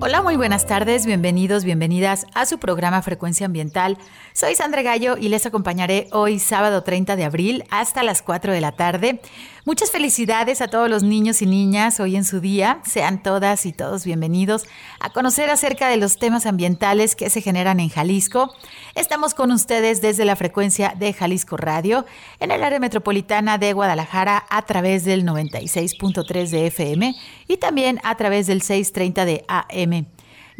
Hola, muy buenas tardes, bienvenidos, bienvenidas a su programa Frecuencia Ambiental. Soy Sandra Gallo y les acompañaré hoy sábado 30 de abril hasta las 4 de la tarde. Muchas felicidades a todos los niños y niñas hoy en su día. Sean todas y todos bienvenidos a conocer acerca de los temas ambientales que se generan en Jalisco. Estamos con ustedes desde la frecuencia de Jalisco Radio en el área metropolitana de Guadalajara a través del 96.3 de FM y también a través del 630 de AM.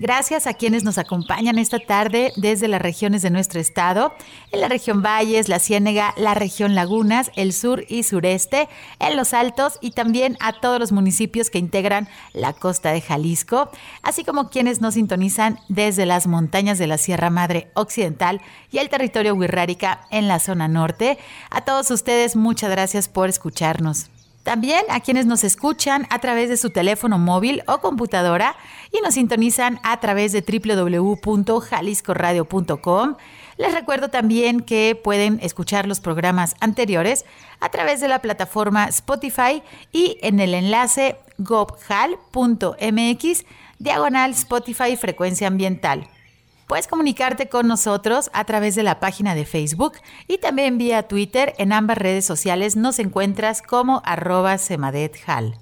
Gracias a quienes nos acompañan esta tarde desde las regiones de nuestro estado, en la región Valles, la Ciénega, la región Lagunas, el sur y sureste, en los Altos y también a todos los municipios que integran la costa de Jalisco, así como quienes nos sintonizan desde las montañas de la Sierra Madre Occidental y el territorio Huirrárica en la zona norte. A todos ustedes, muchas gracias por escucharnos. También a quienes nos escuchan a través de su teléfono móvil o computadora y nos sintonizan a través de www.jaliscoradio.com. Les recuerdo también que pueden escuchar los programas anteriores a través de la plataforma Spotify y en el enlace gobhal.mx diagonal Spotify Frecuencia Ambiental. Puedes comunicarte con nosotros a través de la página de Facebook y también vía Twitter. En ambas redes sociales nos encuentras como arroba semadethal.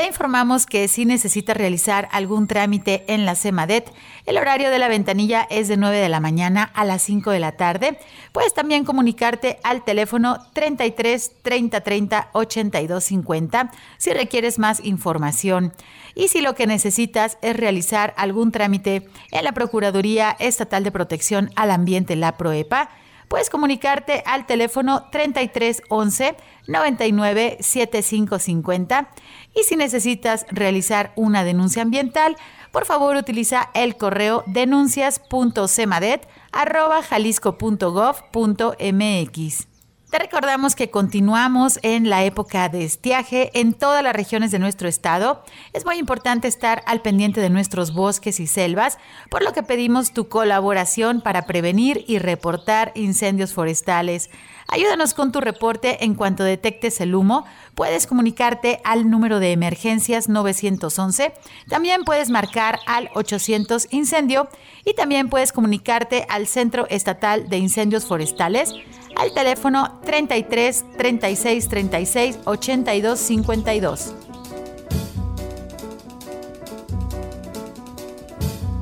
Te informamos que si necesitas realizar algún trámite en la CEMADET, el horario de la ventanilla es de 9 de la mañana a las 5 de la tarde. Puedes también comunicarte al teléfono 33 30 30 82 50 si requieres más información. Y si lo que necesitas es realizar algún trámite en la Procuraduría Estatal de Protección al Ambiente, la PROEPA, puedes comunicarte al teléfono 3311 99 7550 y si necesitas realizar una denuncia ambiental, por favor utiliza el correo denuncias.cemadet@jalisco.gov.mx. Te recordamos que continuamos en la época de estiaje en todas las regiones de nuestro estado. Es muy importante estar al pendiente de nuestros bosques y selvas, por lo que pedimos tu colaboración para prevenir y reportar incendios forestales. Ayúdanos con tu reporte en cuanto detectes el humo. Puedes comunicarte al número de emergencias 911. También puedes marcar al 800 incendio y también puedes comunicarte al Centro Estatal de Incendios Forestales al teléfono 33 36 36 82 52.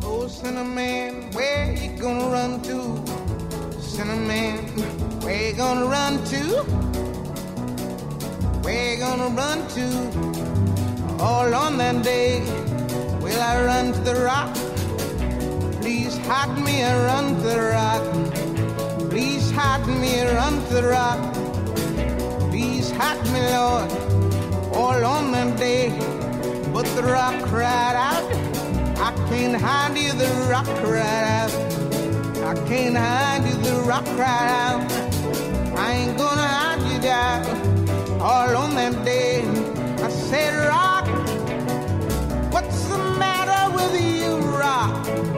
Oh, Cinnamon, where you gonna run to? Cinnamon, where you gonna run to? Where you gonna run to? All on that day, will I run to the rock? Please hide me and run to the rock. Me, run to the rock. Please hide me, Lord, all on that day. But the rock cried out, I can't hide you, the rock cried out. I can't hide you, the rock cried out. I ain't gonna hide you down all on that day. I said, Rock, what's the matter with you, Rock?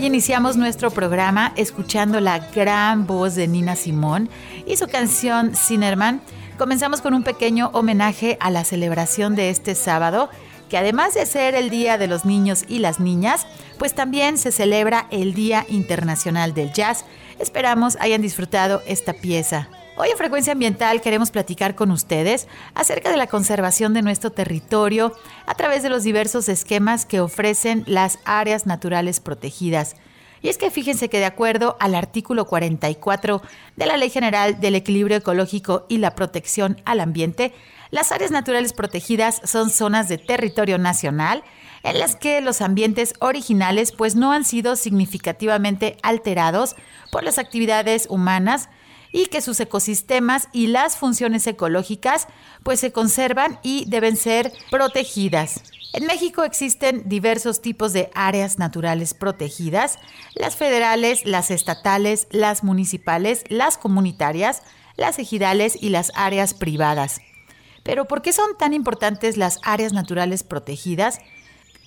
hoy iniciamos nuestro programa escuchando la gran voz de Nina Simón y su canción Cinnamon. Comenzamos con un pequeño homenaje a la celebración de este sábado, que además de ser el Día de los Niños y las Niñas, pues también se celebra el Día Internacional del Jazz. Esperamos hayan disfrutado esta pieza. Hoy en Frecuencia Ambiental queremos platicar con ustedes acerca de la conservación de nuestro territorio a través de los diversos esquemas que ofrecen las áreas naturales protegidas. Y es que fíjense que de acuerdo al artículo 44 de la Ley General del Equilibrio Ecológico y la Protección al Ambiente, las áreas naturales protegidas son zonas de territorio nacional en las que los ambientes originales pues no han sido significativamente alterados por las actividades humanas y que sus ecosistemas y las funciones ecológicas pues se conservan y deben ser protegidas. En México existen diversos tipos de áreas naturales protegidas, las federales, las estatales, las municipales, las comunitarias, las ejidales y las áreas privadas. Pero ¿por qué son tan importantes las áreas naturales protegidas?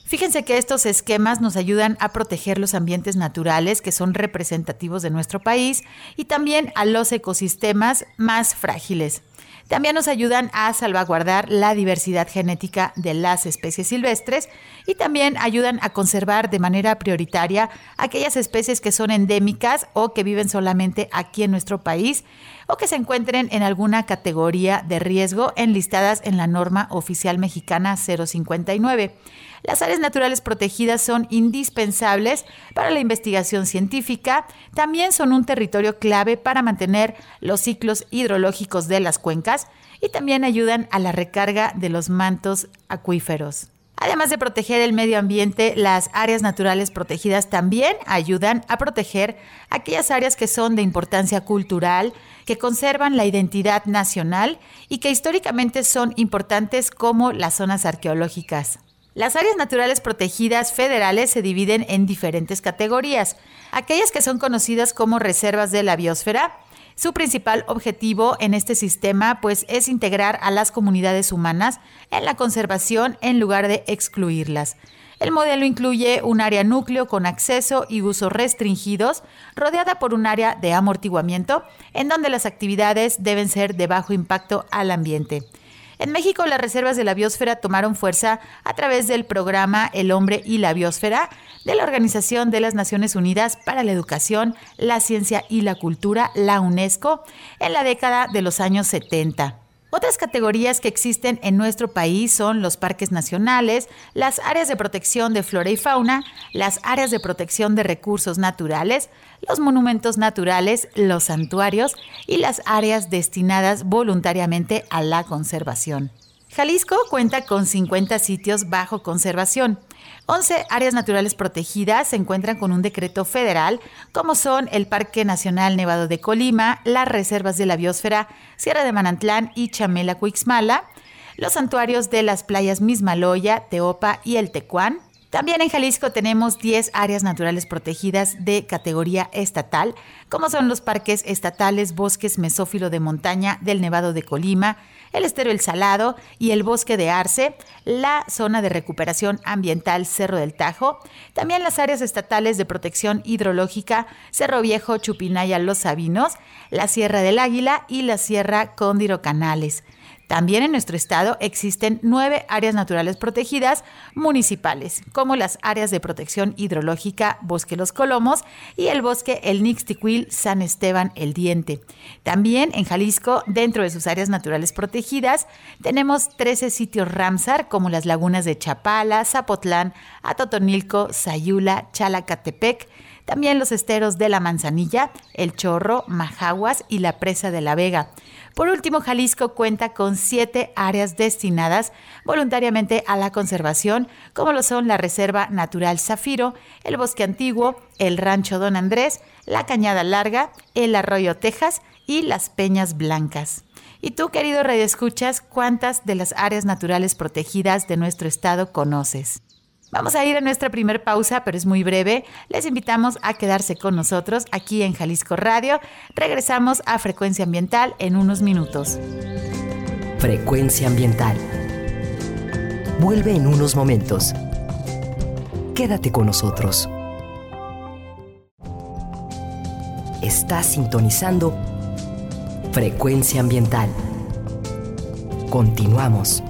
Fíjense que estos esquemas nos ayudan a proteger los ambientes naturales que son representativos de nuestro país y también a los ecosistemas más frágiles. También nos ayudan a salvaguardar la diversidad genética de las especies silvestres y también ayudan a conservar de manera prioritaria aquellas especies que son endémicas o que viven solamente aquí en nuestro país o que se encuentren en alguna categoría de riesgo enlistadas en la norma oficial mexicana 059. Las áreas naturales protegidas son indispensables para la investigación científica, también son un territorio clave para mantener los ciclos hidrológicos de las cuencas y también ayudan a la recarga de los mantos acuíferos. Además de proteger el medio ambiente, las áreas naturales protegidas también ayudan a proteger aquellas áreas que son de importancia cultural, que conservan la identidad nacional y que históricamente son importantes como las zonas arqueológicas. Las áreas naturales protegidas federales se dividen en diferentes categorías. Aquellas que son conocidas como reservas de la biosfera, su principal objetivo en este sistema pues es integrar a las comunidades humanas en la conservación en lugar de excluirlas. El modelo incluye un área núcleo con acceso y uso restringidos, rodeada por un área de amortiguamiento, en donde las actividades deben ser de bajo impacto al ambiente. En México, las reservas de la biosfera tomaron fuerza a través del programa El hombre y la biosfera de la Organización de las Naciones Unidas para la Educación, la Ciencia y la Cultura, la UNESCO, en la década de los años 70. Otras categorías que existen en nuestro país son los parques nacionales, las áreas de protección de flora y fauna, las áreas de protección de recursos naturales, los monumentos naturales, los santuarios y las áreas destinadas voluntariamente a la conservación. Jalisco cuenta con 50 sitios bajo conservación. 11 áreas naturales protegidas se encuentran con un decreto federal, como son el Parque Nacional Nevado de Colima, las reservas de la biosfera Sierra de Manantlán y Chamela Cuixmala, los santuarios de las playas Mismaloya, Teopa y El Tecuán, también en Jalisco tenemos 10 áreas naturales protegidas de categoría estatal, como son los parques estatales Bosques Mesófilo de Montaña del Nevado de Colima, el estero El Salado y el bosque de Arce, la zona de recuperación ambiental Cerro del Tajo, también las áreas estatales de protección hidrológica Cerro Viejo, Chupinaya, Los Sabinos, la Sierra del Águila y la Sierra Cóndiro Canales. También en nuestro estado existen nueve áreas naturales protegidas municipales, como las áreas de protección hidrológica Bosque Los Colomos y el bosque El Nixtiquil San Esteban El Diente. También en Jalisco, dentro de sus áreas naturales protegidas, tenemos 13 sitios Ramsar, como las lagunas de Chapala, Zapotlán, Atotonilco, Sayula, Chalacatepec, también los esteros de la Manzanilla, El Chorro, Majaguas y la Presa de la Vega. Por último, Jalisco cuenta con siete áreas destinadas voluntariamente a la conservación, como lo son la Reserva Natural Zafiro, el Bosque Antiguo, el Rancho Don Andrés, la Cañada Larga, el Arroyo Texas y las Peñas Blancas. Y tú, querido Radio Escuchas, ¿cuántas de las áreas naturales protegidas de nuestro estado conoces? Vamos a ir a nuestra primera pausa, pero es muy breve. Les invitamos a quedarse con nosotros aquí en Jalisco Radio. Regresamos a Frecuencia Ambiental en unos minutos. Frecuencia Ambiental. Vuelve en unos momentos. Quédate con nosotros. Estás sintonizando Frecuencia Ambiental. Continuamos.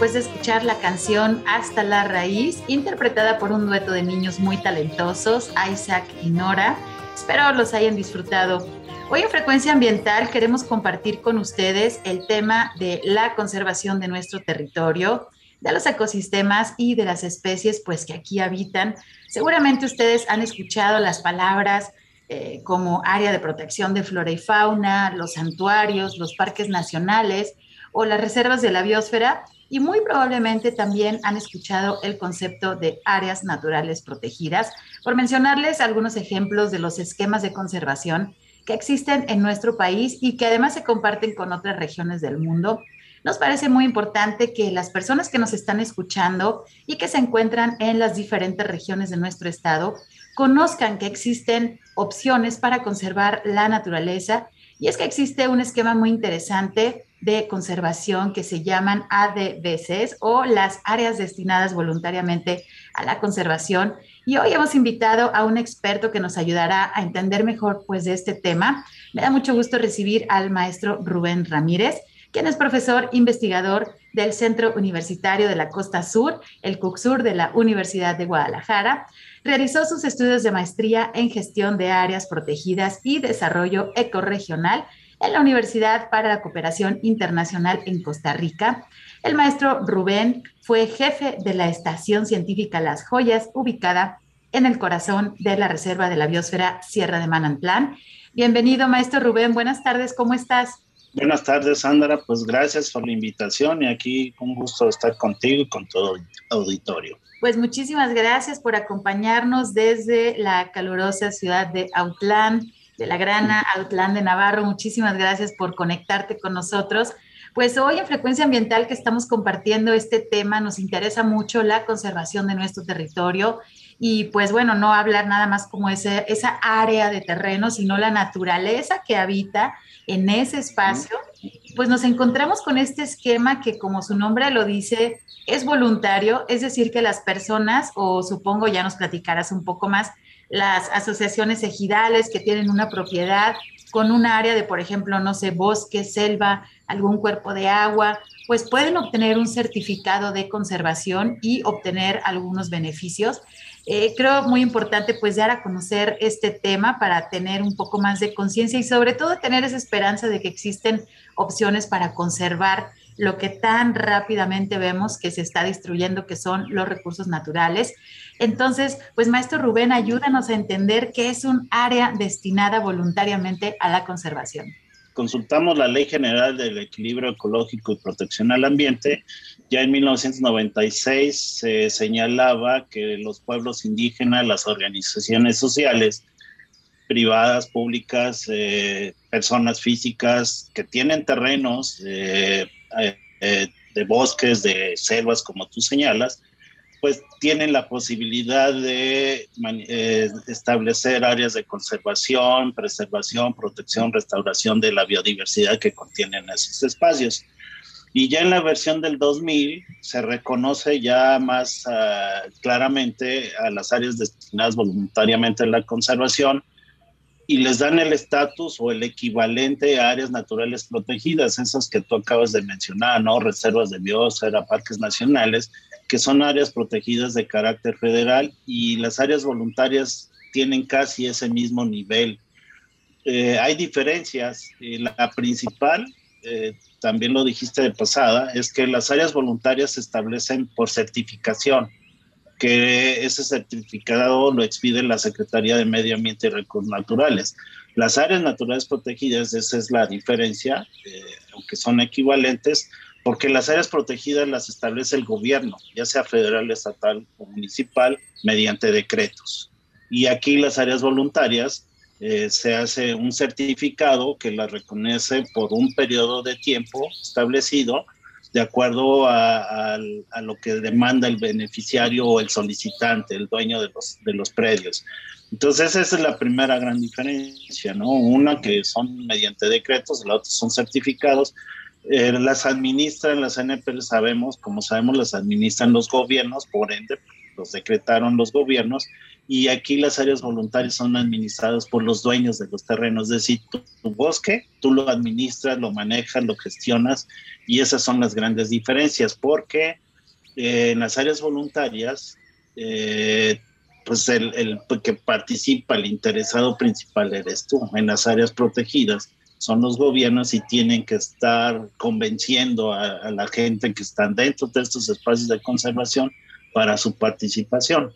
Después de escuchar la canción Hasta la Raíz, interpretada por un dueto de niños muy talentosos, Isaac y Nora. Espero los hayan disfrutado. Hoy en Frecuencia Ambiental queremos compartir con ustedes el tema de la conservación de nuestro territorio, de los ecosistemas y de las especies pues que aquí habitan. Seguramente ustedes han escuchado las palabras eh, como área de protección de flora y fauna, los santuarios, los parques nacionales, o las reservas de la biosfera y muy probablemente también han escuchado el concepto de áreas naturales protegidas, por mencionarles algunos ejemplos de los esquemas de conservación que existen en nuestro país y que además se comparten con otras regiones del mundo. Nos parece muy importante que las personas que nos están escuchando y que se encuentran en las diferentes regiones de nuestro estado conozcan que existen opciones para conservar la naturaleza Y es que existe un esquema muy interesante de conservación que se llaman ADBCs o las áreas destinadas voluntariamente a la conservación. Y hoy hemos invitado a un experto que nos ayudará a entender mejor pues de este tema. Me da mucho gusto recibir al maestro Rubén Ramírez, quien es profesor investigador del Centro Universitario de la Costa Sur, el CUCSUR de la Universidad de Guadalajara. Realizó sus estudios de maestría en gestión de áreas protegidas y desarrollo ecorregional en la Universidad para la Cooperación Internacional en Costa Rica. El maestro Rubén fue jefe de la Estación Científica Las Joyas, ubicada en el corazón de la Reserva de la Biosfera Sierra de Manantlán. Bienvenido, maestro Rubén. Buenas tardes, ¿cómo estás? Buenas tardes, Sandra. Pues gracias por la invitación y aquí un gusto estar contigo y con todo el auditorio. Pues muchísimas gracias por acompañarnos desde la calurosa ciudad de Autlán de la Grana, Autlán de Navarro. Muchísimas gracias por conectarte con nosotros. Pues hoy en Frecuencia Ambiental que estamos compartiendo este tema, nos interesa mucho la conservación de nuestro territorio y pues bueno, no hablar nada más como ese, esa área de terreno, sino la naturaleza que habita en ese espacio. Pues nos encontramos con este esquema que como su nombre lo dice, es voluntario, es decir, que las personas, o supongo ya nos platicarás un poco más, las asociaciones ejidales que tienen una propiedad con un área de, por ejemplo, no sé, bosque, selva, algún cuerpo de agua, pues pueden obtener un certificado de conservación y obtener algunos beneficios. Eh, creo muy importante pues dar a conocer este tema para tener un poco más de conciencia y sobre todo tener esa esperanza de que existen opciones para conservar lo que tan rápidamente vemos que se está destruyendo, que son los recursos naturales. Entonces, pues maestro Rubén, ayúdanos a entender qué es un área destinada voluntariamente a la conservación. Consultamos la Ley General del Equilibrio Ecológico y Protección al Ambiente. Ya en 1996 se señalaba que los pueblos indígenas, las organizaciones sociales, privadas, públicas, eh, personas físicas que tienen terrenos eh, eh, de bosques, de selvas, como tú señalas, pues tienen la posibilidad de establecer áreas de conservación, preservación, protección, restauración de la biodiversidad que contienen esos espacios. Y ya en la versión del 2000 se reconoce ya más ah, claramente a las áreas destinadas voluntariamente a la conservación y les dan el estatus o el equivalente a áreas naturales protegidas, esas que tú acabas de mencionar, ¿no? Reservas de biosfera, parques nacionales, que son áreas protegidas de carácter federal y las áreas voluntarias tienen casi ese mismo nivel. Eh, hay diferencias. la principal, eh, también lo dijiste de pasada, es que las áreas voluntarias se establecen por certificación, que ese certificado lo expide la Secretaría de Medio Ambiente y Recursos Naturales. Las áreas naturales protegidas, esa es la diferencia, eh, aunque son equivalentes, porque las áreas protegidas las establece el gobierno, ya sea federal, estatal o municipal, mediante decretos. Y aquí las áreas voluntarias eh, se hace un certificado que las reconoce por un periodo de tiempo establecido de acuerdo a, lo que demanda el beneficiario o el solicitante, el dueño de los, de los predios. Entonces esa es la primera gran diferencia, ¿no? Una que son mediante decretos, la otra son certificados, eh, las administran las NP, sabemos, como sabemos, las administran los gobiernos, por ende, los decretaron los gobiernos, y aquí las áreas voluntarias son administradas por los dueños de los terrenos, es decir, tu, bosque, tú lo administras, lo manejas, lo gestionas, y esas son las grandes diferencias, porque eh, en las áreas voluntarias, eh, pues el, el que participa, el interesado principal eres tú, en las áreas protegidas son los gobiernos y tienen que estar convenciendo a, la gente que están dentro de estos espacios de conservación para su participación.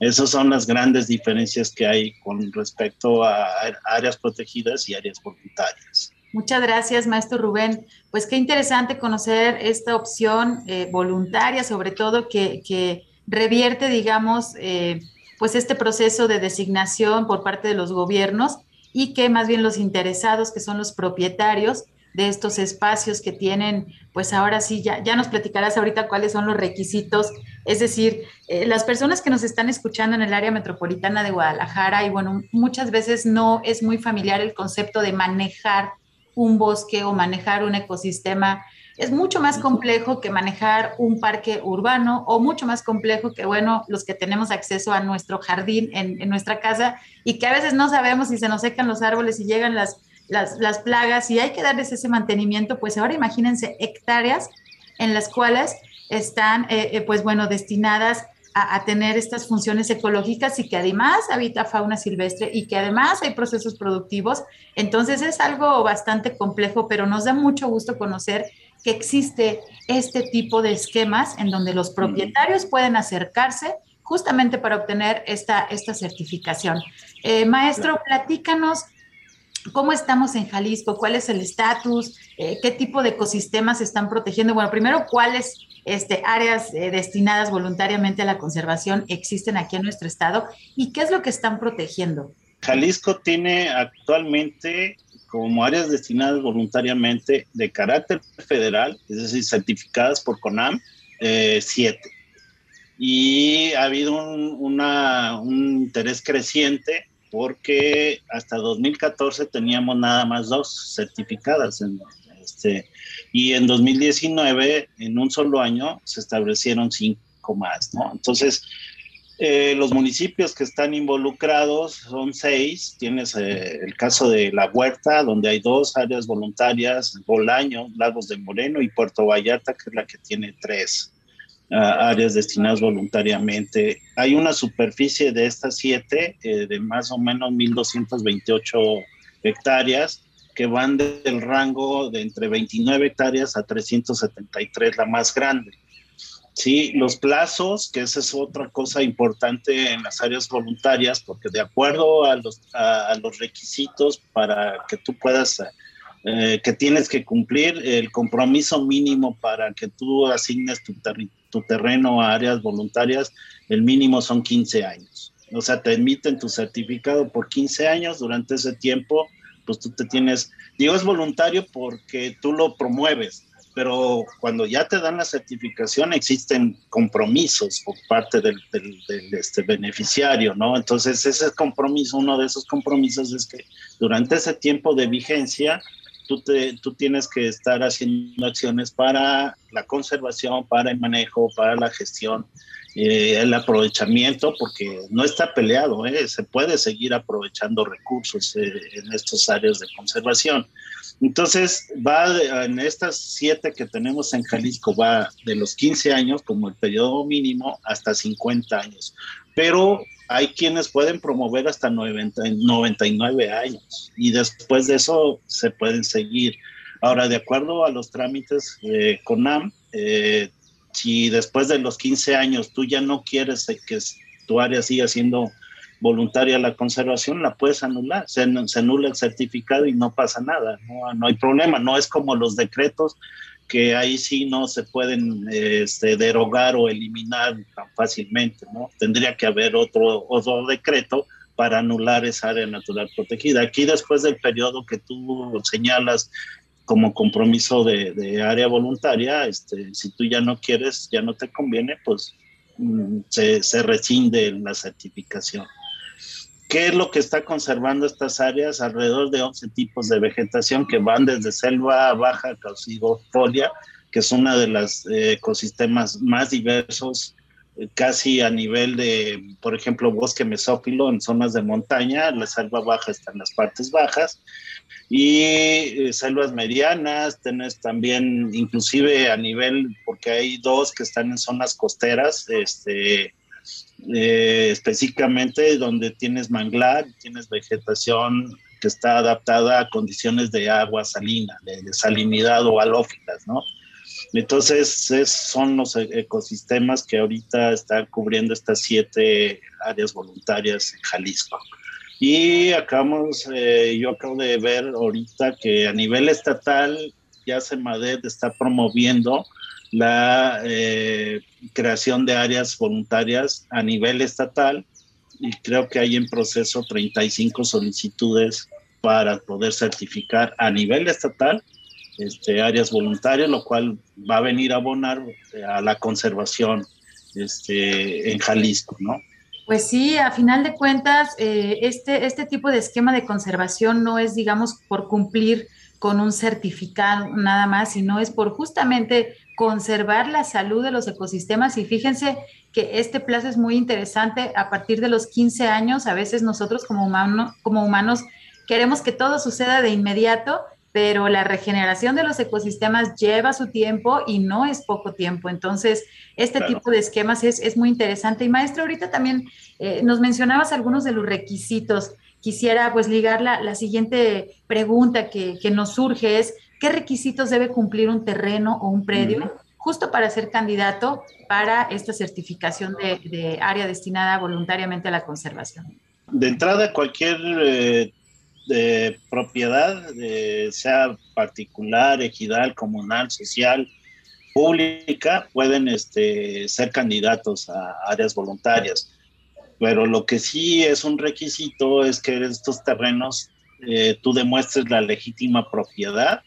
Esas son las grandes diferencias que hay con respecto a áreas protegidas y áreas voluntarias. Muchas gracias, maestro Rubén. Pues qué interesante conocer esta opción eh, voluntaria, sobre todo que, que revierte, digamos, eh, pues este proceso de designación por parte de los gobiernos y que más bien los interesados, que son los propietarios de estos espacios que tienen, pues ahora sí, ya, ya nos platicarás ahorita cuáles son los requisitos, es decir, eh, las personas que nos están escuchando en el área metropolitana de Guadalajara, y bueno, muchas veces no es muy familiar el concepto de manejar un bosque o manejar un ecosistema. Es mucho más complejo que manejar un parque urbano o mucho más complejo que, bueno, los que tenemos acceso a nuestro jardín en, en nuestra casa y que a veces no sabemos si se nos secan los árboles y llegan las, las, las plagas y hay que darles ese mantenimiento, pues ahora imagínense hectáreas en las cuales están, eh, eh, pues bueno, destinadas a, tener estas funciones ecológicas y que además habita fauna silvestre y que además hay procesos productivos. Entonces es algo bastante complejo, pero nos da mucho gusto conocer que existe este tipo de esquemas en donde los propietarios pueden acercarse justamente para obtener esta, esta certificación. Eh, maestro, platícanos cómo estamos en Jalisco, cuál es el estatus, qué tipo de ecosistemas están protegiendo. Bueno, primero, cuáles este, áreas eh, destinadas voluntariamente a la conservación existen aquí en nuestro estado y qué es lo que están protegiendo. Jalisco tiene actualmente como áreas destinadas voluntariamente de carácter federal, es decir, certificadas por CONAM, eh, siete. Y ha habido un interés creciente porque hasta 2014 teníamos nada más dos certificadas en, este, y en 2019, en un solo año, se establecieron cinco más, ¿no? Entonces, eh, los municipios que están involucrados son seis. Tienes eh, el caso de La Huerta, donde hay dos áreas voluntarias, Bolaño, Lagos de Moreno y Puerto Vallarta, que es la que tiene tres áreas destinadas voluntariamente. Hay una superficie de estas siete eh, de más o menos 1.228 hectáreas que van del rango de entre 29 hectáreas a 373, la más grande. Sí, los plazos, que esa es otra cosa importante en las áreas voluntarias, porque de acuerdo a los, a, los requisitos para que tú puedas, eh, que tienes que cumplir, el compromiso mínimo para que tú asignes tu, tu terreno a áreas voluntarias, el mínimo son 15 años. O sea, te emiten tu certificado por 15 años, durante ese tiempo pues tú te tienes, digo, es voluntario porque tú lo promueves, pero cuando ya te dan la certificación existen compromisos por parte del, este beneficiario, ¿no? Entonces ese compromiso, uno de esos compromisos es que durante ese tiempo de vigencia, tú, te, tú tienes que estar haciendo acciones para la conservación, para el manejo, para la gestión eh, el aprovechamiento, porque no está peleado, ¿eh? se puede seguir aprovechando recursos eh, en estas áreas de conservación. Entonces, va en estas siete que tenemos en Jalisco, va de los 15 años como el periodo mínimo hasta 50 años, pero hay quienes pueden promover hasta 90, 99 años y después de eso se pueden seguir. Ahora, de acuerdo a los trámites de CONAM, eh, si después de los 15 años tú ya no quieres que tu área siga siendo voluntaria la conservación, la puedes anular. Se, anula el certificado y no pasa nada, no, hay problema. No es como los decretos que ahí sí no se pueden este, derogar o eliminar tan fácilmente, ¿no? Tendría que haber otro, otro decreto para anular esa área natural protegida. Aquí después del periodo que tú señalas como compromiso de, área voluntaria, este, si tú ya no quieres, ya no te conviene, pues mm, se, se rescinde la certificación. ¿Qué es lo que está conservando estas áreas? Alrededor de 11 tipos de vegetación que van desde selva baja caucidifolia, que es una de los eh, ecosistemas más diversos casi a nivel de, por ejemplo, bosque mesófilo en zonas de montaña, la selva baja está en las partes bajas, y eh, selvas medianas, tenés también, inclusive a nivel, porque hay dos que están en zonas costeras, este, eh, específicamente donde tienes manglar, tienes vegetación que está adaptada a condiciones de agua salina, de, salinidad o halófilas, ¿no? Entonces, son los e-, ecosistemas que ahorita están cubriendo estas siete áreas voluntarias en Jalisco. Y acabamos, eh, yo acabo de ver ahorita que a nivel estatal ya CEMADET está promoviendo la eh, creación de áreas voluntarias a nivel estatal y creo que hay en proceso 35 solicitudes para poder certificar a nivel estatal este, áreas voluntarias, lo cual va a venir a abonar eh, a la conservación este, en Jalisco, ¿no? Pues sí, a final de cuentas, eh, este, este tipo de esquema de conservación no es, digamos, por cumplir con un certificado nada más, sino es por justamente conservar la salud de los ecosistemas. Y fíjense que este plazo es muy interesante. A partir de los 15 años, a veces nosotros como, humano, como humanos queremos que todo suceda de inmediato, pero la regeneración de los ecosistemas lleva su tiempo y no es poco tiempo. Entonces, este tipo de esquemas es, muy interesante. Y maestro, ahorita también eh, nos mencionabas algunos de los requisitos. Quisiera pues ligar la, siguiente pregunta que, nos surge es, ¿qué requisitos debe cumplir un terreno o un predio justo para ser candidato para esta certificación de, área destinada voluntariamente a la conservación? De entrada, cualquier eh, de propiedad, sea particular, ejidal, comunal, social, pública, pueden este, ser candidatos a áreas voluntarias. Pero lo que sí es un requisito es que estos terrenos eh, tú demuestres la legítima propiedad,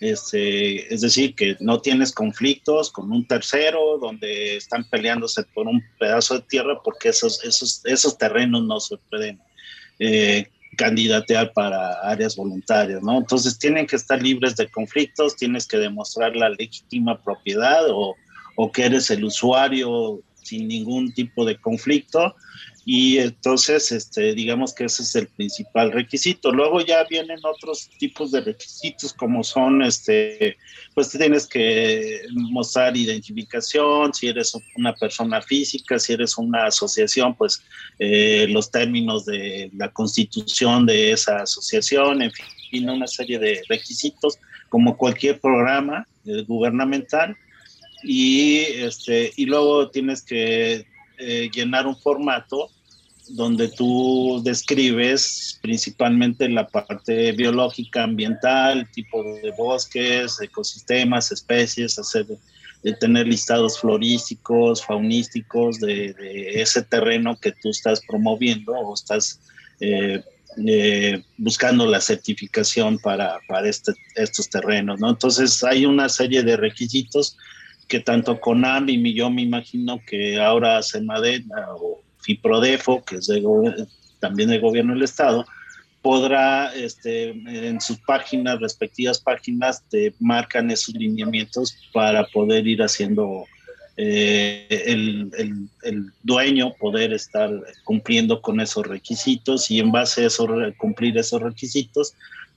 este, es decir, que no tienes conflictos con un tercero donde están peleándose por un pedazo de tierra porque esos, esos, esos terrenos no se pueden eh, candidatear para áreas voluntarias. Entonces tienen que estar libres de conflictos, tienes que demostrar la legítima propiedad o que eres el usuario sin ningún tipo de conflicto y entonces este, digamos que ese es el principal requisito. Luego ya vienen otros tipos de requisitos como son, este, pues tienes que mostrar identificación, si eres una persona física, si eres una asociación, pues eh, los términos de la constitución de esa asociación, en fin, una serie de requisitos como cualquier programa eh, gubernamental. Y, este, y luego tienes que eh, llenar un formato donde tú describes principalmente la parte biológica, ambiental, tipo de bosques, ecosistemas, especies, hacer, de tener listados florísticos, faunísticos de, ese terreno que tú estás promoviendo o estás eh, eh, buscando la certificación para, para este, estos terrenos, ¿no? Entonces hay una serie de requisitos que tanto CONAM y yo me imagino que ahora SEMADET o FIPRODEFO, que es también del gobierno del Estado, podrá este, en sus páginas, respectivas páginas, te marcan esos lineamientos para poder ir haciendo eh, el, el, dueño poder estar cumpliendo con esos requisitos y en base a eso, cumplir esos requisitos,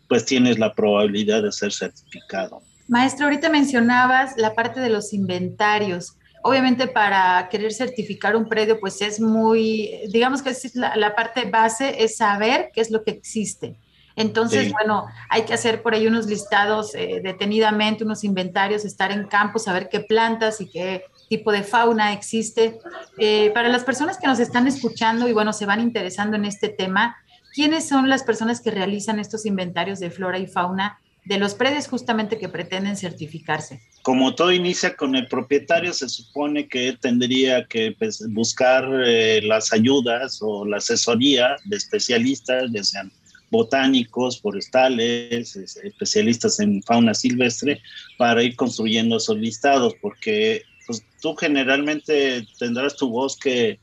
pues tienes la probabilidad de ser certificado. Maestro, ahorita mencionabas la parte de los inventarios obviamente para querer certificar un predio, pues es muy, digamos que es la, parte base es saber qué es lo que existe. Entonces, bueno, hay que hacer por ahí unos listados eh, detenidamente, unos inventarios, estar en campo, saber qué plantas y qué tipo de fauna existe. Eh, para las personas que nos están escuchando y bueno, se van interesando en este tema, ¿quiénes son las personas que realizan estos inventarios de flora y fauna de los predios justamente que pretenden certificarse? Como todo inicia con el propietario, se supone que tendría que pues, buscar eh, las ayudas o la asesoría de especialistas, ya sean botánicos, forestales, especialistas en fauna silvestre, para ir construyendo esos listados, porque pues, tú generalmente tendrás tu bosque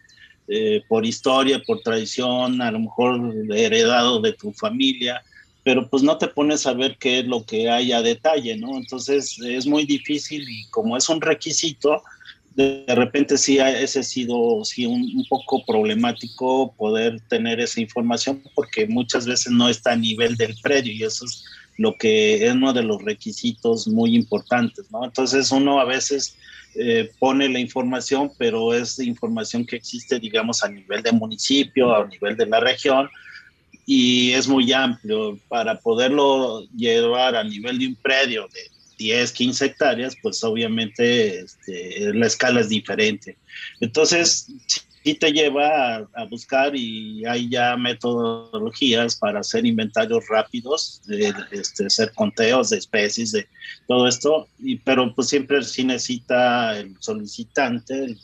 eh, por historia, por tradición, a lo mejor heredado de tu familia, pero pues no te pones a ver qué es lo que hay a detalle, ¿no? Entonces es muy difícil y como es un requisito, de repente sí ese ha sido sí, un, poco problemático poder tener esa información porque muchas veces no está a nivel del predio y eso es lo que es uno de los requisitos muy importantes, ¿no? Entonces uno a veces eh, pone la información, pero es información que existe, digamos, a nivel de municipio, a nivel de la región, y es muy amplio. Para poderlo llevar a nivel de un predio de 10, 15 hectáreas, pues obviamente este, la escala es diferente. Entonces, sí te lleva a, buscar y hay ya metodologías para hacer inventarios rápidos, de, este, hacer conteos de especies, de todo esto, y, pero pues siempre sí necesita el solicitante, el,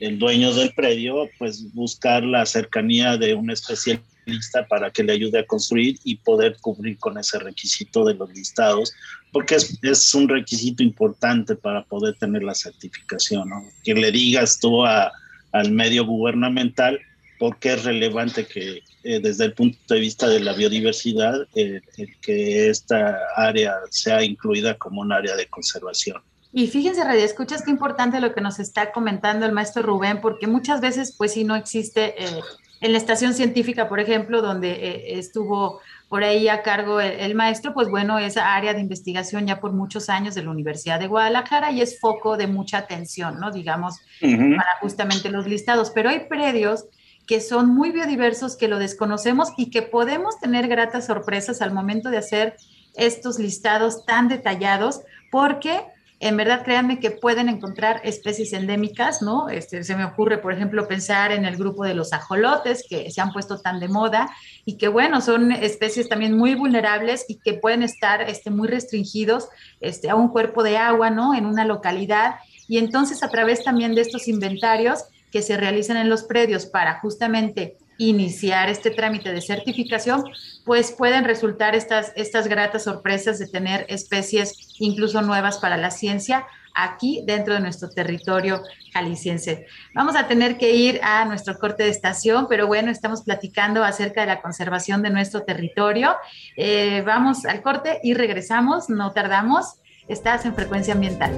el dueño del predio, pues buscar la cercanía de un especialista lista para que le ayude a construir y poder cubrir con ese requisito de los listados, porque es, es un requisito importante para poder tener la certificación, ¿no? Que le digas tú a, al medio gubernamental por qué es relevante que eh, desde el punto de vista de la biodiversidad, eh, que esta área sea incluida como un área de conservación. Y fíjense, Radio Escuchas, qué importante lo que nos está comentando el maestro Rubén, porque muchas veces, pues sí, no existe eh, en la estación científica, por ejemplo, donde estuvo por ahí a cargo el, maestro, pues bueno, esa área de investigación ya por muchos años de la Universidad de Guadalajara y es foco de mucha atención, ¿no? Digamos, para justamente los listados. Pero hay predios que son muy biodiversos, que lo desconocemos y que podemos tener gratas sorpresas al momento de hacer estos listados tan detallados, porque en verdad créanme que pueden encontrar especies endémicas, ¿no? Este, se me ocurre, por ejemplo, pensar en el grupo de los ajolotes que se han puesto tan de moda y que, bueno, son especies también muy vulnerables y que pueden estar este, muy restringidos este, a un cuerpo de agua, ¿no? En una localidad. Y entonces a través también de estos inventarios, que se realizan en los predios para justamente iniciar este trámite de certificación, pues pueden resultar estas, estas gratas sorpresas de tener especies incluso nuevas para la ciencia aquí dentro de nuestro territorio jalisciense. Vamos a tener que ir a nuestro corte de estación, pero bueno, estamos platicando acerca de la conservación de nuestro territorio. Eh, vamos al corte y regresamos, no tardamos. Estás en frecuencia ambiental.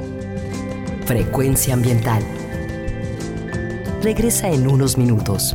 Frecuencia ambiental regresa en unos minutos.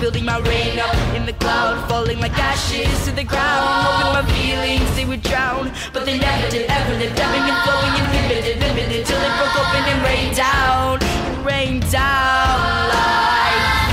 Building my rain up in the cloud, falling like ashes to the ground. Hoping my feelings they would drown, but they never did. Ever lived, ebbing and flowing, inhibited, limited, till it broke open and rained down, rained down like.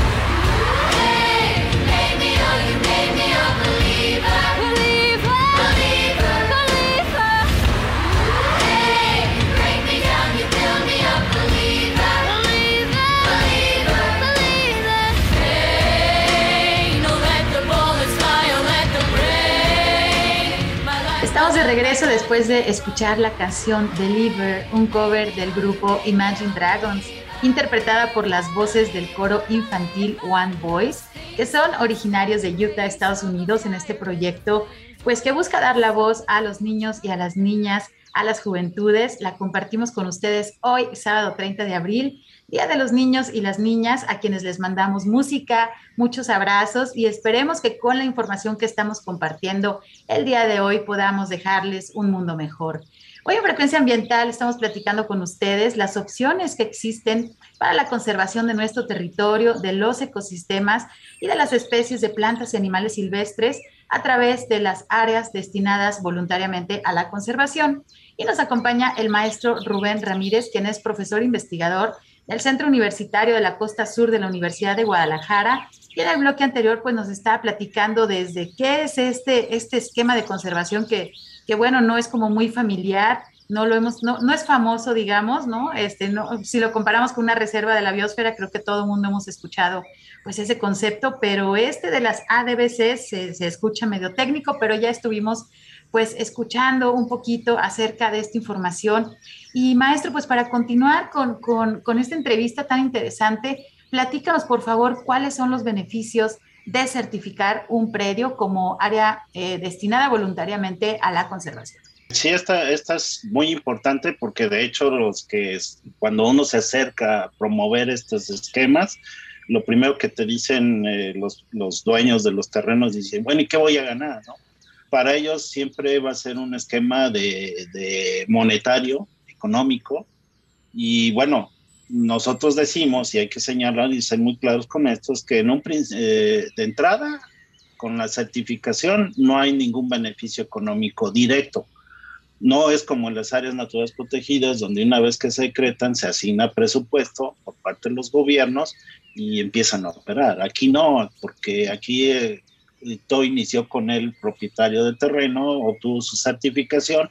Regreso después de escuchar la canción Deliver, un cover del grupo Imagine Dragons, interpretada por las voces del coro infantil One Voice, que son originarios de Utah, Estados Unidos, en este proyecto, pues que busca dar la voz a los niños y a las niñas, a las juventudes. La compartimos con ustedes hoy, sábado 30 de abril, Día de los Niños y las Niñas, a quienes les mandamos música, muchos abrazos y esperemos que con la información que estamos compartiendo el día de hoy podamos dejarles un mundo mejor. Hoy en Frecuencia Ambiental estamos platicando con ustedes las opciones que existen para la conservación de nuestro territorio, de los ecosistemas y de las especies de plantas y animales silvestres a través de las áreas destinadas voluntariamente a la conservación. Y nos acompaña el maestro Rubén Ramírez, quien es profesor investigador del Centro Universitario de la Costa Sur de la Universidad de Guadalajara. Y en el bloque anterior, pues nos está platicando desde qué es este, este esquema de conservación que que bueno, no es como muy familiar, no lo hemos, no, no es famoso, digamos, ¿no? Este, no, si lo comparamos con una reserva de la biosfera, creo que todo el mundo hemos escuchado pues ese concepto, pero este de las ADBC se escucha medio técnico, pero ya estuvimos pues escuchando un poquito acerca de esta información. Y maestro, pues para continuar con, con, esta entrevista tan interesante, platícanos por favor cuáles son los beneficios de certificar un predio como área eh, destinada voluntariamente a la conservación. Sí, esta, esta es muy importante porque de hecho los que cuando uno se acerca a promover estos esquemas, lo primero que te dicen eh, los, los, dueños de los terrenos dicen, bueno, ¿y qué voy a ganar? No? Para ellos siempre va a ser un esquema de, monetario, económico, y bueno, nosotros decimos, y hay que señalar y ser muy claros con esto, es que en un, eh, de entrada, con la certificación, no hay ningún beneficio económico directo. No es como en las áreas naturales protegidas, donde una vez que se decretan, se asigna presupuesto por parte de los gobiernos y empiezan a operar. Aquí no, porque aquí eh, todo inició con el propietario del terreno, obtuvo su certificación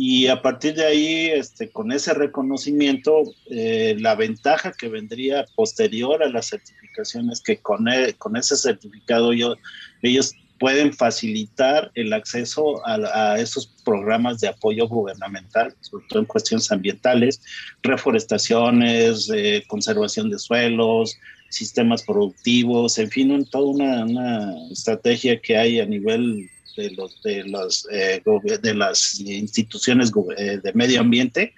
y a partir de ahí, este, con ese reconocimiento, eh, la ventaja que vendría posterior a la certificación es que con, e, con ese certificado yo, ellos pueden facilitar el acceso a, a, esos programas de apoyo gubernamental, sobre todo en cuestiones ambientales, reforestaciones, eh, conservación de suelos, sistemas productivos, en fin, toda una, una estrategia que hay a nivel de, los, de, los, eh, de las instituciones eh, de medio ambiente.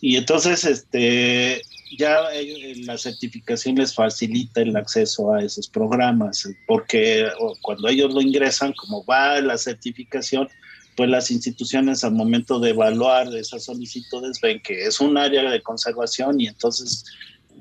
Y entonces, este, ya eh, la certificación les facilita el acceso a esos programas, porque cuando ellos lo ingresan, como va la certificación, pues las instituciones al momento de evaluar esas solicitudes ven que es un área de conservación y entonces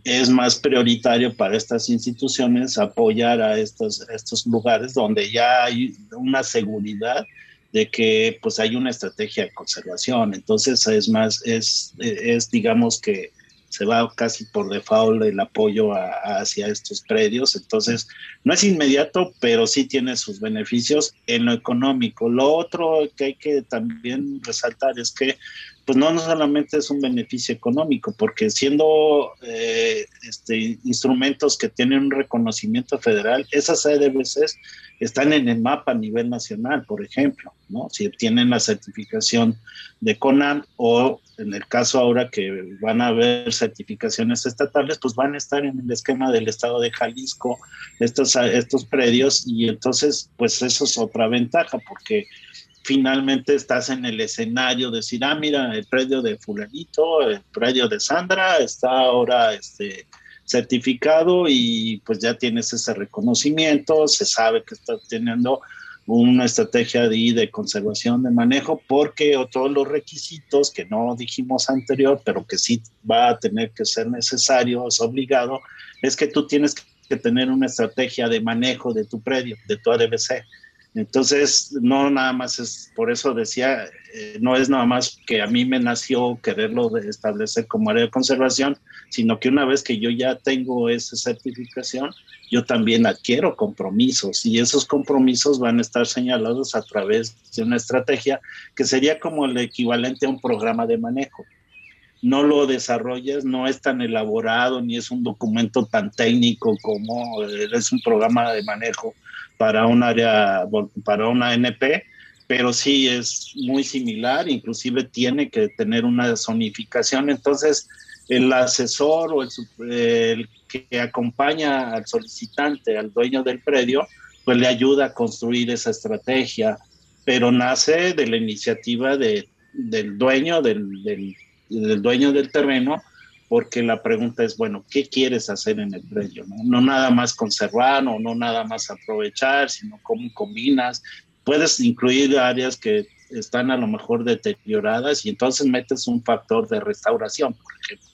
es más prioritario para estas instituciones apoyar a estos, estos lugares donde ya hay una seguridad de que pues hay una estrategia de conservación. Entonces es más, es, es digamos que se va casi por default el apoyo hacia estos predios. Entonces, no es inmediato, pero sí tiene sus beneficios en lo económico. Lo otro que hay que también resaltar es que pues no, no solamente es un beneficio económico, porque siendo eh, este, instrumentos que tienen un reconocimiento federal, esas ADBCs están en el mapa a nivel nacional, por ejemplo, ¿no? Si tienen la certificación de CONAM o en el caso ahora que van a haber certificaciones estatales, pues van a estar en el esquema del estado de Jalisco, estos, estos predios, y entonces, pues eso es otra ventaja, porque finalmente estás en el escenario de decir, ah, mira, el predio de fulanito, el predio de Sandra está ahora este, certificado y pues ya tienes ese reconocimiento, se sabe que estás teniendo una estrategia de, de conservación de manejo porque todos los requisitos que no dijimos anterior, pero que sí va a tener que ser necesario, es obligado, es que tú tienes que tener una estrategia de manejo de tu predio, de tu ADBC entonces, no nada más es, por eso decía, eh, no es nada más que a mí me nació quererlo establecer como área de conservación, sino que una vez que yo ya tengo esa certificación, yo también adquiero compromisos y esos compromisos van a estar señalados a través de una estrategia que sería como el equivalente a un programa de manejo. No lo desarrollas, no es tan elaborado ni es un documento tan técnico como eh, es un programa de manejo para un área, para una NP, pero sí es muy similar, inclusive tiene que tener una zonificación. Entonces, el asesor o el, que acompaña al solicitante, al dueño del predio, pues le ayuda a construir esa estrategia, pero nace de la iniciativa de, del dueño del dueño del terreno porque la pregunta es, bueno, ¿qué quieres hacer en el predio? No, nada más conservar o no nada más aprovechar, sino cómo combinas. Puedes incluir áreas que están a lo mejor deterioradas y entonces metes un factor de restauración, por ejemplo,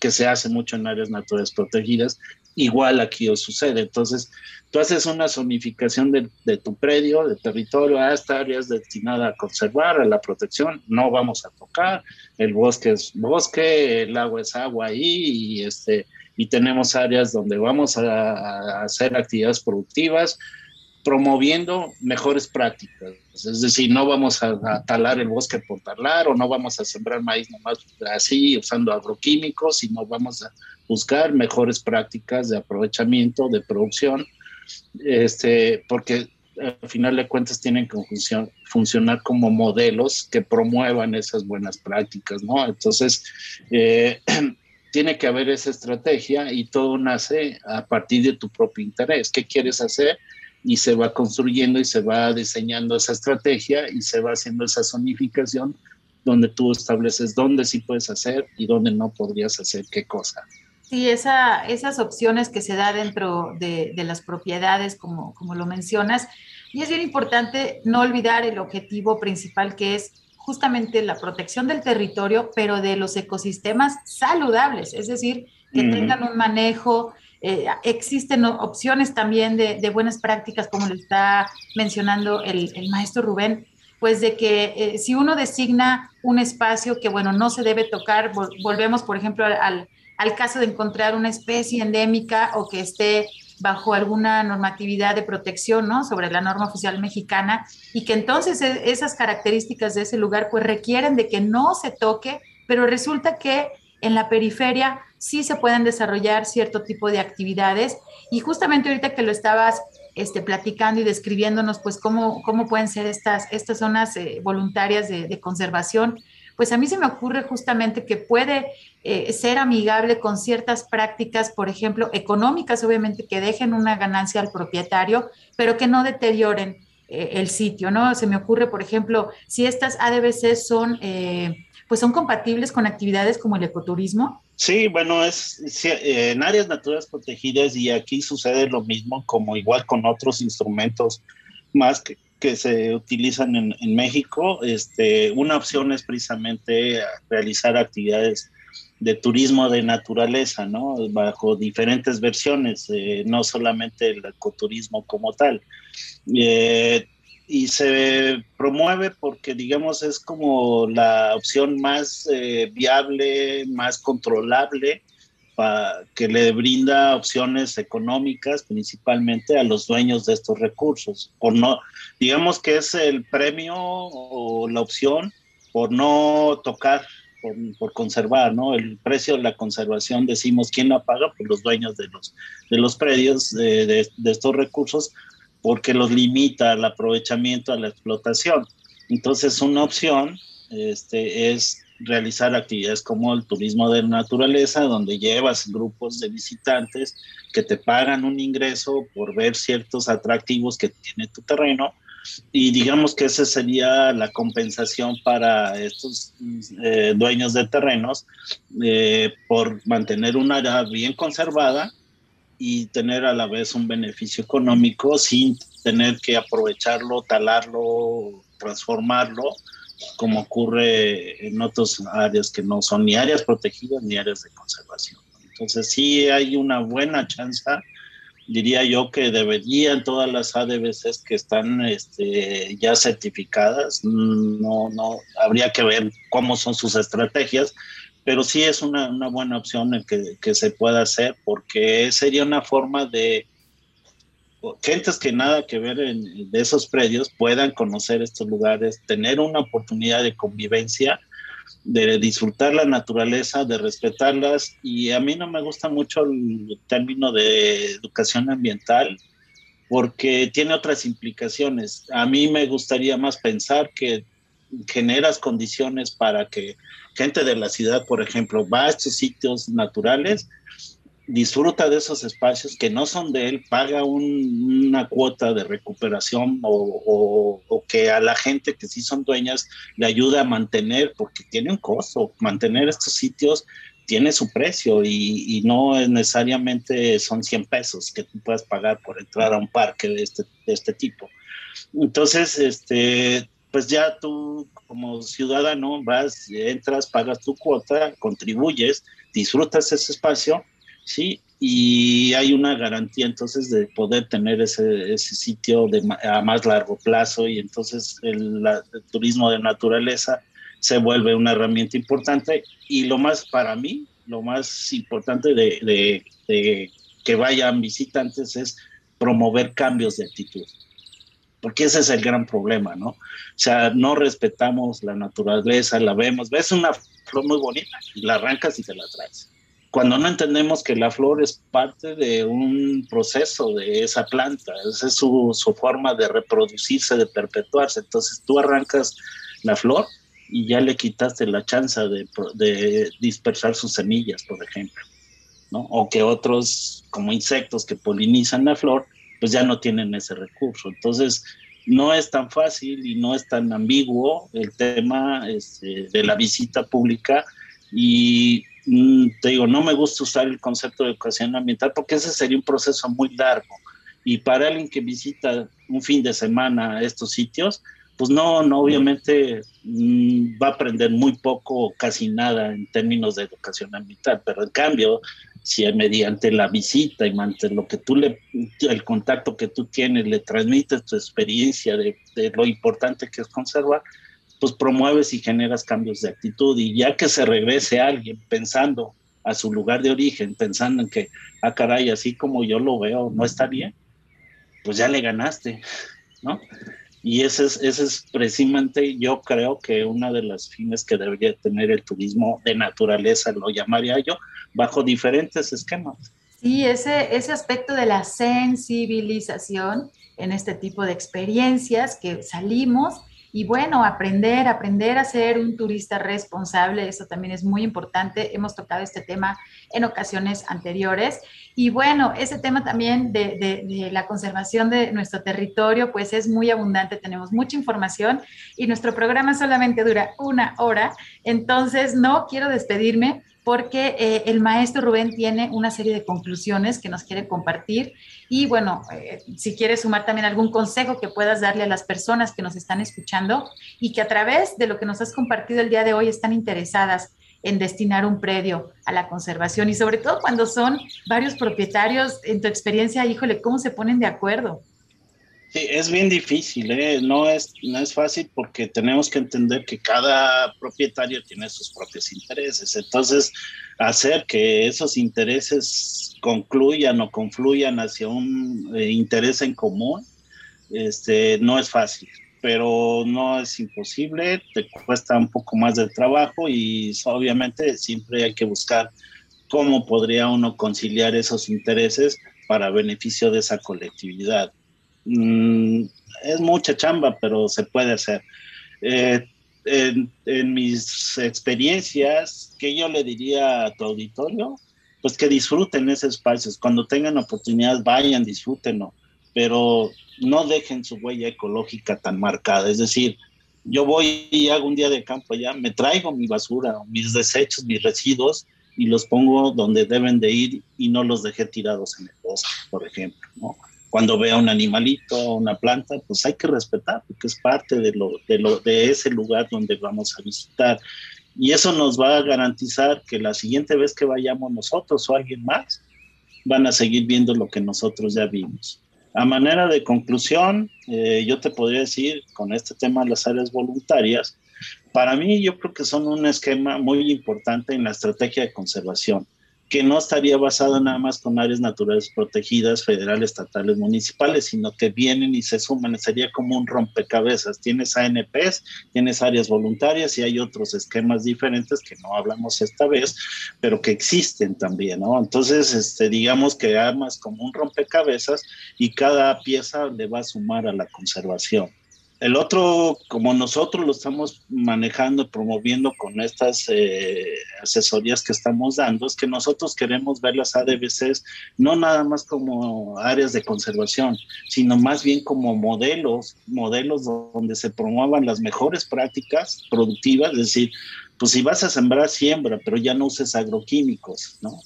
que se hace mucho en áreas naturales protegidas. Igual aquí os sucede. Entonces, tú haces una zonificación de, tu predio, de territorio, a esta área es destinada a conservar, a la protección, no vamos a tocar, el bosque es bosque, el agua es agua ahí, y, este, y tenemos áreas donde vamos a hacer actividades productivas, promoviendo mejores prácticas. Es decir, no vamos a, talar el bosque por talar o no vamos a sembrar maíz nomás así usando agroquímicos, sino vamos a buscar mejores prácticas de aprovechamiento, de producción, este, porque al final de cuentas tienen que funcionar como modelos que promuevan esas buenas prácticas, ¿no? Entonces, eh, tiene que haber esa estrategia y todo nace a partir de tu propio interés. ¿Qué quieres hacer? Y se va construyendo y se va diseñando esa estrategia y se va haciendo esa zonificación donde tú estableces dónde sí puedes hacer y dónde no podrías hacer qué cosa. Sí, esa, esas opciones que se da dentro de, de, las propiedades, como, como lo mencionas. Y es bien importante no olvidar el objetivo principal que es justamente la protección del territorio, pero de los ecosistemas saludables, es decir, que tengan un manejo. Eh, existen opciones también de, de, buenas prácticas, como lo está mencionando el, el maestro Rubén, pues de que eh, si uno designa un espacio que, bueno, no se debe tocar, volvemos, por ejemplo, al, al caso de encontrar una especie endémica o que esté bajo alguna normatividad de protección, ¿no? Sobre la norma oficial mexicana y que entonces e, esas características de ese lugar pues requieren de que no se toque, pero resulta que en la periferia sí se pueden desarrollar cierto tipo de actividades y justamente ahorita que lo estabas este, platicando y describiéndonos pues cómo, cómo pueden ser estas, estas zonas eh, voluntarias de, conservación, pues a mí se me ocurre justamente que puede eh, ser amigable con ciertas prácticas, por ejemplo, económicas, obviamente, que dejen una ganancia al propietario, pero que no deterioren eh, el sitio, ¿no? Se me ocurre, por ejemplo, si estas ADBC son, pues son compatibles con actividades como el ecoturismo. Sí, bueno, es en áreas naturales protegidas y aquí sucede lo mismo, como igual con otros instrumentos más que, se utilizan en, en, México. Este, una opción es precisamente realizar actividades de turismo de naturaleza, ¿no? Bajo diferentes versiones, eh, no solamente el ecoturismo como tal. Eh, y se promueve porque, digamos, es como la opción más eh, viable, más controlable que le brinda opciones económicas principalmente a los dueños de estos recursos. Por no, digamos que es el premio o la opción por no tocar, por, conservar, ¿no? El precio de la conservación, decimos, ¿quién la paga? Pues los dueños de los, de los predios, de, de estos recursos, porque los limita al aprovechamiento, a la explotación. Entonces, una opción este, es realizar actividades como el turismo de naturaleza, donde llevas grupos de visitantes que te pagan un ingreso por ver ciertos atractivos que tiene tu terreno. Y digamos que esa sería la compensación para estos eh, dueños de terrenos eh, por mantener una área bien conservada y tener a la vez un beneficio económico sin tener que aprovecharlo, talarlo, transformarlo como ocurre en otras áreas que no son ni áreas protegidas ni áreas de conservación. Entonces sí hay una buena chance, diría yo que deberían todas las ADBCs que están este, ya certificadas, no, no, habría que ver cómo son sus estrategias, pero sí es una, una buena opción el que, que se pueda hacer porque sería una forma de gentes que nada que ver en, de esos predios puedan conocer estos lugares, tener una oportunidad de convivencia, de disfrutar la naturaleza, de respetarlas. Y a mí no me gusta mucho el término de educación ambiental porque tiene otras implicaciones. A mí me gustaría más pensar que generas condiciones para que gente de la ciudad, por ejemplo, va a estos sitios naturales disfruta de esos espacios que no son de él, paga una cuota de recuperación o, que a la gente que sí son dueñas le ayuda a mantener, porque tiene un costo, mantener estos sitios tiene su precio y, no necesariamente son 100 pesos que tú puedas pagar por entrar a un parque de este, de este tipo. Entonces, este, pues ya tú como ciudadano vas, entras, pagas tu cuota, contribuyes, disfrutas ese espacio ¿sí? Y hay una garantía entonces de poder tener ese, ese sitio de, a más largo plazo y entonces el, turismo de naturaleza se vuelve una herramienta importante y lo más para mí, lo más importante de, de, que vayan visitantes es promover cambios de actitud. Porque ese es el gran problema, ¿no? O sea, no respetamos la naturaleza, la vemos, ves una flor muy bonita y la arrancas y te la traes. Cuando no entendemos que la flor es parte de un proceso de esa planta, esa es su, su forma de reproducirse, de perpetuarse. Entonces tú arrancas la flor y ya le quitaste la chance de, de dispersar sus semillas, por ejemplo. ¿no? O que otros, como insectos que polinizan la flor, pues ya no tienen ese recurso. Entonces, no es tan fácil y no es tan ambiguo el tema este, de la visita pública. Y mm, te digo, no me gusta usar el concepto de educación ambiental porque ese sería un proceso muy largo. Y para alguien que visita un fin de semana estos sitios, pues no, no obviamente mm, va a aprender muy poco o casi nada en términos de educación ambiental, pero en cambio, si mediante la visita y mediante lo que tú le, el contacto que tú tienes, le transmites tu experiencia de, de lo importante que es conservar, pues promueves y generas cambios de actitud y ya que se regrese alguien pensando a su lugar de origen, pensando en que, ah, caray, así como yo lo veo, no está bien, pues ya le ganaste, ¿no? Y ese es, ese es precisamente, yo creo que una de las fines que debería tener el turismo de naturaleza, lo llamaría yo, bajo diferentes esquemas. Sí, ese, ese aspecto de la sensibilización en este tipo de experiencias que salimos y bueno, aprender, aprender a ser un turista responsable, eso también es muy importante. Hemos tocado este tema en ocasiones anteriores. Y bueno, ese tema también de, de, la conservación de nuestro territorio, pues es muy abundante, tenemos mucha información y nuestro programa solamente dura una hora. Entonces, no quiero despedirme porque eh, el maestro Rubén tiene una serie de conclusiones que nos quiere compartir. Y bueno, eh, si quieres sumar también algún consejo que puedas darle a las personas que nos están escuchando y que a través de lo que nos has compartido el día de hoy están interesadas en destinar un predio a la conservación y sobre todo cuando son varios propietarios, en tu experiencia, híjole, ¿cómo se ponen de acuerdo? Sí, es bien difícil, ¿eh? no, es, no es fácil porque tenemos que entender que cada propietario tiene sus propios intereses. Entonces, hacer que esos intereses concluyan o confluyan hacia un eh, interés en común, este, no es fácil, pero no es imposible, te cuesta un poco más de trabajo y obviamente siempre hay que buscar cómo podría uno conciliar esos intereses para beneficio de esa colectividad. Mm, es mucha chamba, pero se puede hacer. Eh, en, mis experiencias, ¿qué yo le diría a tu auditorio? Pues que disfruten esos espacios. Cuando tengan oportunidad, vayan, disfrútenlo, pero no dejen su huella ecológica tan marcada. Es decir, yo voy y hago un día de campo allá, me traigo mi basura, mis desechos, mis residuos y los pongo donde deben de ir y no los dejé tirados en el bosque, por ejemplo. ¿no? Cuando vea un animalito, una planta, pues hay que respetar, porque es parte de, lo, de, lo, de ese lugar donde vamos a visitar. Y eso nos va a garantizar que la siguiente vez que vayamos nosotros o alguien más, van a seguir viendo lo que nosotros ya vimos. A manera de conclusión, eh, yo te podría decir con este tema de las áreas voluntarias, para mí yo creo que son un esquema muy importante en la estrategia de conservación que no estaría basado nada más con áreas naturales protegidas, federales, estatales, municipales, sino que vienen y se suman, sería como un rompecabezas. Tienes ANPs, tienes áreas voluntarias y hay otros esquemas diferentes que no hablamos esta vez, pero que existen también, ¿no? Entonces, este, digamos que armas como un rompecabezas y cada pieza le va a sumar a la conservación. El otro, como nosotros lo estamos manejando, promoviendo con estas eh, asesorías que estamos dando, es que nosotros queremos ver las ADBCs no nada más como áreas de conservación, sino más bien como modelos, modelos donde se promuevan las mejores prácticas productivas, es decir, pues si vas a sembrar, siembra, pero ya no uses agroquímicos, ¿no?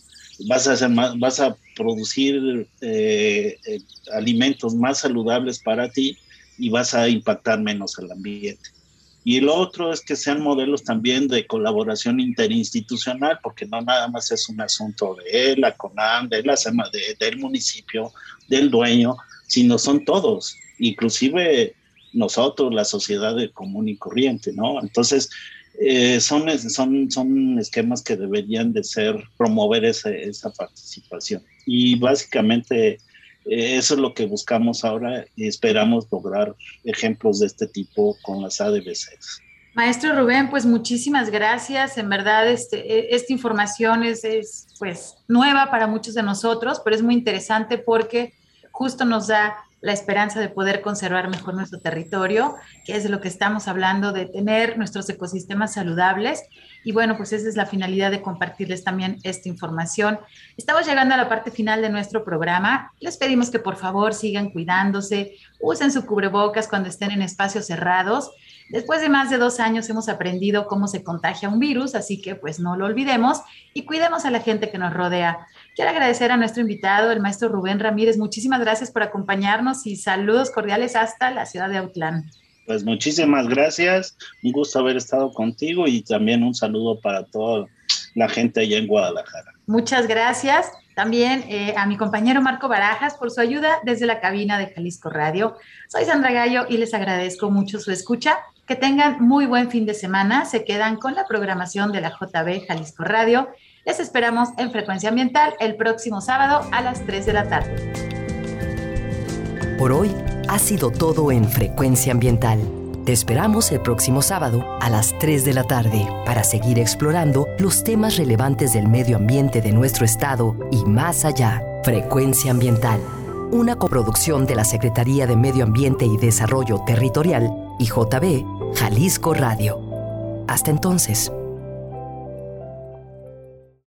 Vas a, hacer más, vas a producir eh, eh, alimentos más saludables para ti y vas a impactar menos al ambiente. Y lo otro es que sean modelos también de colaboración interinstitucional, porque no nada más es un asunto de la CONAM, de la de, del municipio, del dueño, sino son todos, inclusive nosotros, la sociedad de común y corriente, ¿no? Entonces, eh, son, son, son esquemas que deberían de ser, promover esa, esa participación. Y básicamente eso es lo que buscamos ahora y esperamos lograr ejemplos de este tipo con las ADBCs. Maestro Rubén, pues muchísimas gracias. En verdad, este, e, esta información es, es pues nueva para muchos de nosotros, pero es muy interesante porque justo nos da la esperanza de poder conservar mejor nuestro territorio, que es de lo que estamos hablando, de tener nuestros ecosistemas saludables. Y bueno, pues esa es la finalidad de compartirles también esta información. Estamos llegando a la parte final de nuestro programa. Les pedimos que por favor sigan cuidándose, usen su cubrebocas cuando estén en espacios cerrados. Después de más de dos años hemos aprendido cómo se contagia un virus, así que pues no lo olvidemos y cuidemos a la gente que nos rodea. Quiero agradecer a nuestro invitado, el maestro Rubén Ramírez. Muchísimas gracias por acompañarnos y saludos cordiales hasta la ciudad de Autlán. Pues muchísimas gracias, un gusto haber estado contigo y también un saludo para toda la gente allá en Guadalajara. Muchas gracias. También eh, a mi compañero Marco Barajas por su ayuda desde la cabina de Jalisco Radio. Soy Sandra Gallo y les agradezco mucho su escucha. Que tengan muy buen fin de semana. Se quedan con la programación de la JB Jalisco Radio. Les esperamos en Frecuencia Ambiental el próximo sábado a las 3 de la tarde. Por hoy ha sido todo en Frecuencia Ambiental. Te esperamos el próximo sábado a las 3 de la tarde para seguir explorando los temas relevantes del medio ambiente de nuestro estado y más allá. Frecuencia Ambiental, una coproducción de la Secretaría de Medio Ambiente y Desarrollo Territorial y JB Jalisco Radio. Hasta entonces.